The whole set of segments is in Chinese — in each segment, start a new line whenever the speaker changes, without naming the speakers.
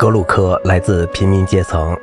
格鲁克来自贫民阶层，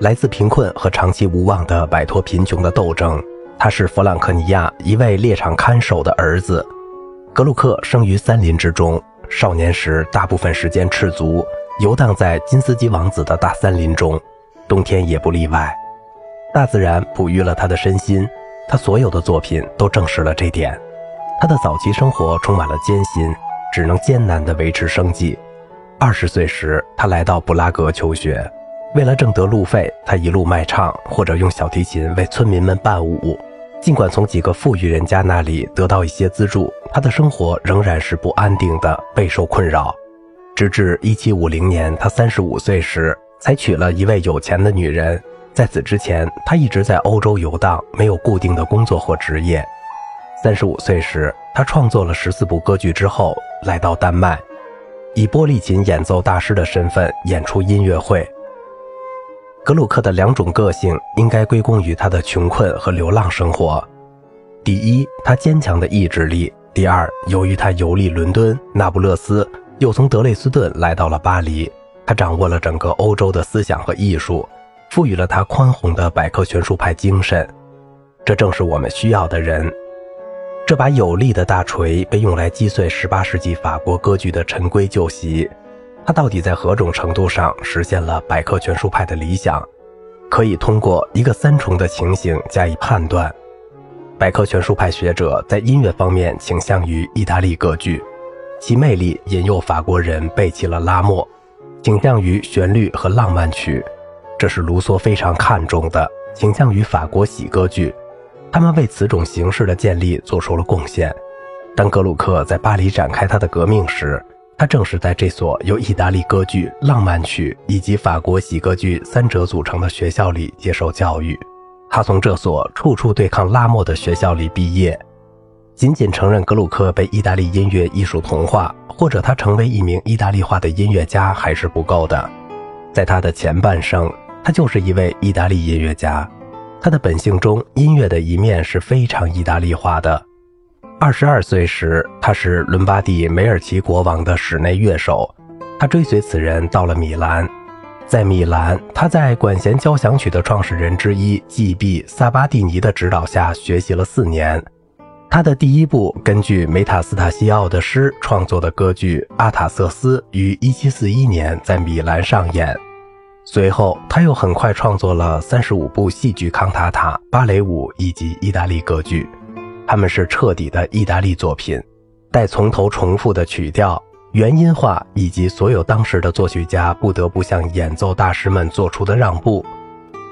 来自贫困和长期无望的摆脱贫穷的斗争。他是弗朗克尼亚一位猎场看守的儿子。格鲁克生于森林之中，少年时大部分时间赤足，游荡在金斯基王子的大森林中，冬天也不例外。大自然哺育了他的身心，他所有的作品都证实了这点。他的早期生活充满了艰辛，只能艰难地维持生计。二十岁时，他来到布拉格求学。为了挣得路费，他一路卖唱，或者用小提琴为村民们伴舞。尽管从几个富裕人家那里得到一些资助，他的生活仍然是不安定的，备受困扰。直至1750年，他35岁时，才娶了一位有钱的女人。在此之前，他一直在欧洲游荡，没有固定的工作或职业。35岁时，他创作了十四部歌剧之后，来到丹麦。以波利琴演奏大师的身份演出音乐会。格鲁克的两种个性应该归功于他的穷困和流浪生活。第一，他坚强的意志力；第二，由于他游历伦敦、那不勒斯，又从德累斯顿来到了巴黎，他掌握了整个欧洲的思想和艺术，赋予了他宽宏的百科全书派精神。这正是我们需要的人。这把有力的大锤被用来击碎18世纪法国歌剧的陈规旧习。它到底在何种程度上实现了百科全书派的理想？可以通过一个三重的情形加以判断。百科全书派学者在音乐方面倾向于意大利歌剧，其魅力引诱法国人背弃了拉莫，倾向于旋律和浪漫曲，这是卢梭非常看重的。倾向于法国喜歌剧。他们为此种形式的建立做出了贡献。当格鲁克在巴黎展开他的革命时，他正是在这所由意大利歌剧、浪漫曲以及法国喜歌剧三者组成的学校里接受教育。他从这所处处对抗拉莫的学校里毕业。仅仅承认格鲁克被意大利音乐艺术同化，或者他成为一名意大利化的音乐家还是不够的。在他的前半生，他就是一位意大利音乐家。他的本性中，音乐的一面是非常意大利化的。二十二岁时，他是伦巴第梅尔奇国王的室内乐手。他追随此人到了米兰，在米兰，他在管弦交响曲的创始人之一 G.B. 萨巴蒂尼的指导下学习了四年。他的第一部根据梅塔斯塔西奥的诗创作的歌剧《阿塔瑟斯》于1741年在米兰上演。随后，他又很快创作了三十五部戏剧康塔塔、芭蕾舞以及意大利歌剧，他们是彻底的意大利作品，带从头重复的曲调、原音化以及所有当时的作曲家不得不向演奏大师们做出的让步。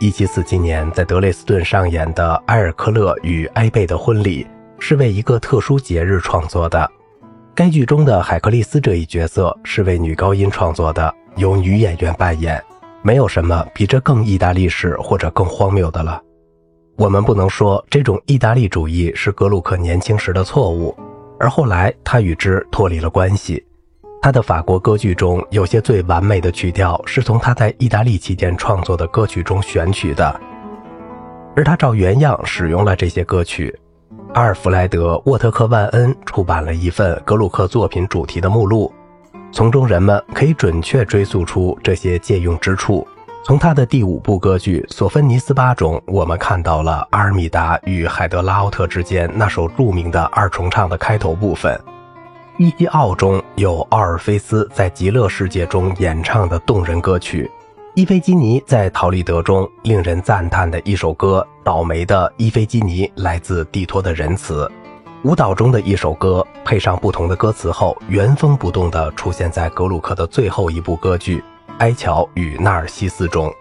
一七四七年在德累斯顿上演的埃尔克勒与埃贝的婚礼是为一个特殊节日创作的，该剧中的海克利斯这一角色是为女高音创作的，由女演员扮演。没有什么比这更意大利式或者更荒谬的了。我们不能说这种意大利主义是格鲁克年轻时的错误，而后来他与之脱离了关系。他的法国歌剧中有些最完美的曲调是从他在意大利期间创作的歌曲中选取的，而他照原样使用了这些歌曲。阿尔弗莱德·沃特克万恩出版了一份格鲁克作品主题的目录。从中，人们可以准确追溯出这些借用之处。从他的第五部歌剧《索芬尼斯巴》中，我们看到了阿尔米达与海德拉奥特之间那首著名的二重唱的开头部分；《伊西奥》中有奥尔菲斯在极乐世界中演唱的动人歌曲；伊菲基尼在《陶丽德》中令人赞叹的一首歌《倒霉的伊菲基尼》来自蒂托的仁慈。舞蹈中的一首歌，配上不同的歌词后，原封不动地出现在格鲁克的最后一部歌剧《埃乔与纳尔西斯》中。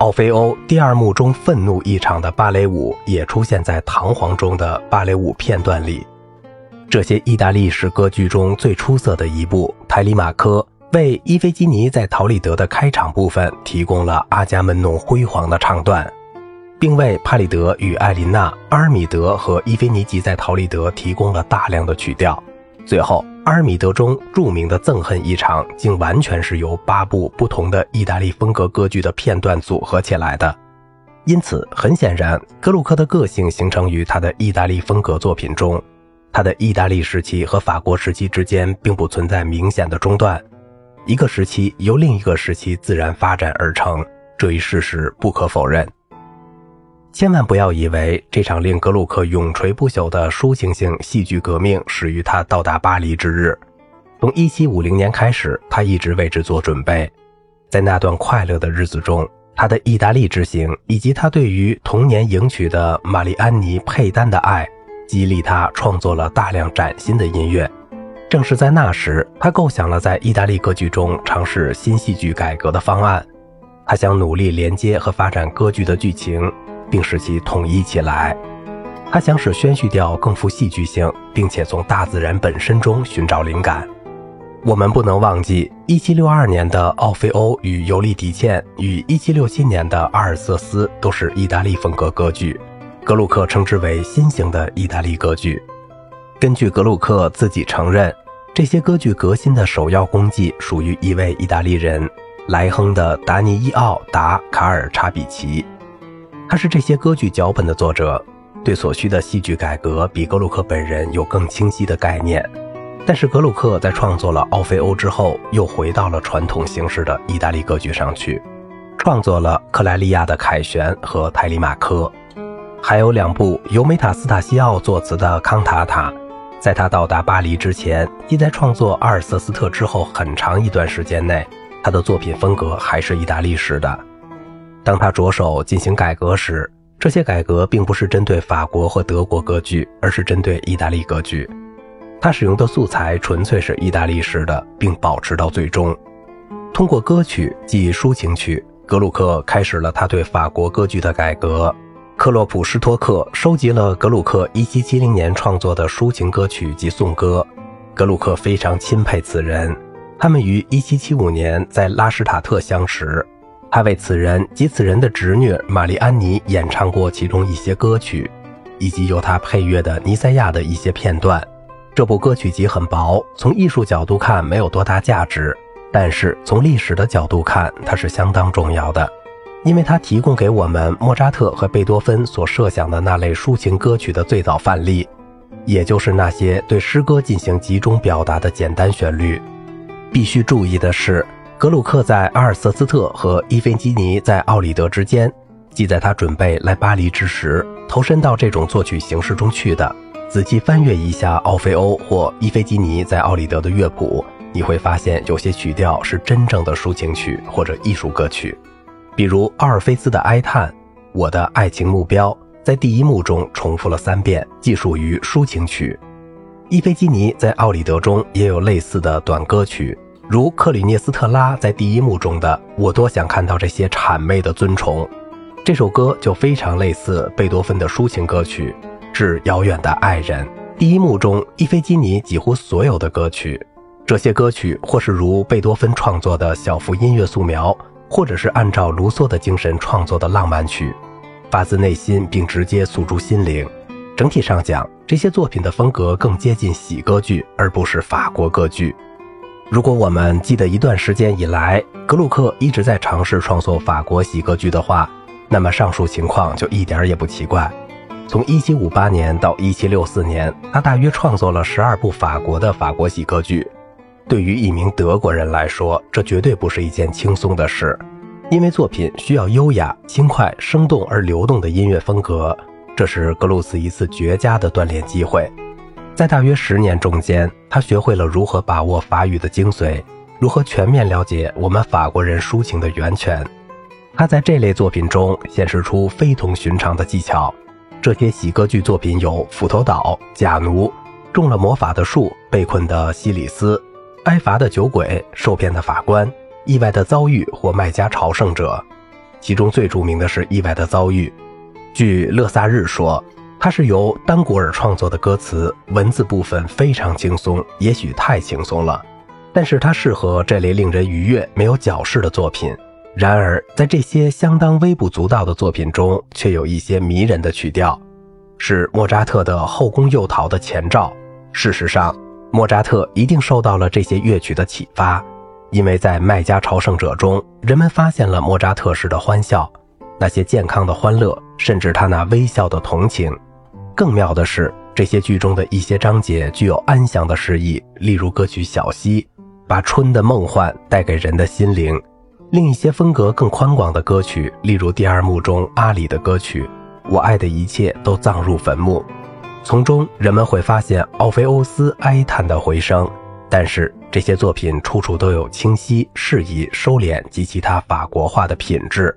奥菲欧第二幕中愤怒异常的芭蕾舞也出现在《唐皇》中的芭蕾舞片段里。这些意大利式歌剧中最出色的一部《泰里马科》，为伊菲基尼在陶丽德的开场部分提供了阿伽门农辉煌的唱段。并为帕里德与艾琳娜、阿尔米德和伊菲尼吉在陶丽德提供了大量的曲调。最后，阿尔米德中著名的憎恨一场，竟完全是由八部不同的意大利风格歌剧的片段组合起来的。因此，很显然，格鲁克的个性形成于他的意大利风格作品中。他的意大利时期和法国时期之间并不存在明显的中断。一个时期由另一个时期自然发展而成，这一事实不可否认。千万不要以为这场令格鲁克永垂不朽的抒情性戏剧革命始于他到达巴黎之日。从1750年开始，他一直为之做准备。在那段快乐的日子中，他的意大利之行以及他对于童年迎娶的玛丽安妮·佩丹的爱，激励他创作了大量崭新的音乐。正是在那时，他构想了在意大利歌剧中尝试新戏剧改革的方案。他想努力连接和发展歌剧的剧情。并使其统一起来。他想使宣叙调更富戏剧性，并且从大自然本身中寻找灵感。我们不能忘记，1762年的《奥菲欧与尤利迪茜》与1767年的《阿尔瑟斯》都是意大利风格歌剧，格鲁克称之为新型的意大利歌剧。根据格鲁克自己承认，这些歌剧革新的首要功绩属于一位意大利人——莱亨的达尼伊奥·达卡尔查比奇。他是这些歌剧脚本的作者，对所需的戏剧改革比格鲁克本人有更清晰的概念。但是格鲁克在创作了《奥菲欧》之后，又回到了传统形式的意大利歌剧上去，创作了《克莱利亚的凯旋》和《泰里马科》，还有两部由梅塔斯塔西奥作词的康塔塔。在他到达巴黎之前，即在创作《阿尔瑟斯特》之后很长一段时间内，他的作品风格还是意大利式的。当他着手进行改革时，这些改革并不是针对法国和德国歌剧，而是针对意大利歌剧。他使用的素材纯粹是意大利式的，并保持到最终。通过歌曲即抒情曲，格鲁克开始了他对法国歌剧的改革。克洛普施托克收集了格鲁克1770年创作的抒情歌曲及颂歌，格鲁克非常钦佩此人。他们于1775年在拉什塔特相识。他为此人及此人的侄女玛丽安妮演唱过其中一些歌曲，以及由他配乐的《尼赛亚》的一些片段。这部歌曲集很薄，从艺术角度看没有多大价值，但是从历史的角度看，它是相当重要的，因为它提供给我们莫扎特和贝多芬所设想的那类抒情歌曲的最早范例，也就是那些对诗歌进行集中表达的简单旋律。必须注意的是。格鲁克在阿尔瑟斯特和伊菲基尼在奥里德之间，即在他准备来巴黎之时，投身到这种作曲形式中去的。仔细翻阅一下奥菲欧或伊菲基尼在奥里德的乐谱，你会发现有些曲调是真正的抒情曲或者艺术歌曲，比如奥尔菲斯的哀叹，我的爱情目标在第一幕中重复了三遍，既属于抒情曲。伊菲基尼在奥里德中也有类似的短歌曲。如克里涅斯特拉在第一幕中的“我多想看到这些谄媚的尊崇”，这首歌就非常类似贝多芬的抒情歌曲《致遥远的爱人》。第一幕中，伊菲基尼几乎所有的歌曲，这些歌曲或是如贝多芬创作的小幅音乐素描，或者是按照卢梭的精神创作的浪漫曲，发自内心并直接诉诸心灵。整体上讲，这些作品的风格更接近喜歌剧，而不是法国歌剧。如果我们记得一段时间以来，格鲁克一直在尝试创作法国喜歌剧的话，那么上述情况就一点也不奇怪。从1758年到1764年，他大约创作了十二部法国的法国喜歌剧。对于一名德国人来说，这绝对不是一件轻松的事，因为作品需要优雅、轻快、生动而流动的音乐风格，这是格鲁斯一次绝佳的锻炼机会。在大约十年中间，他学会了如何把握法语的精髓，如何全面了解我们法国人抒情的源泉。他在这类作品中显示出非同寻常的技巧。这些喜歌剧作品有《斧头岛》《假奴》《中了魔法的树》《被困的西里斯》《挨罚的酒鬼》《受骗的法官》《意外的遭遇》或《卖家朝圣者》。其中最著名的是《意外的遭遇》。据勒萨日说。它是由丹古尔创作的歌词，文字部分非常轻松，也许太轻松了，但是它适合这类令人愉悦、没有矫饰的作品。然而，在这些相当微不足道的作品中，却有一些迷人的曲调，是莫扎特的《后宫诱逃》的前兆。事实上，莫扎特一定受到了这些乐曲的启发，因为在《麦家朝圣者》中，人们发现了莫扎特式的欢笑，那些健康的欢乐，甚至他那微笑的同情。更妙的是，这些剧中的一些章节具有安详的诗意，例如歌曲《小溪》，把春的梦幻带给人的心灵。另一些风格更宽广的歌曲，例如第二幕中阿里的歌曲《我爱的一切都葬入坟墓》，从中人们会发现奥菲欧斯哀叹的回声。但是这些作品处处都有清晰、适宜、收敛及其他法国化的品质。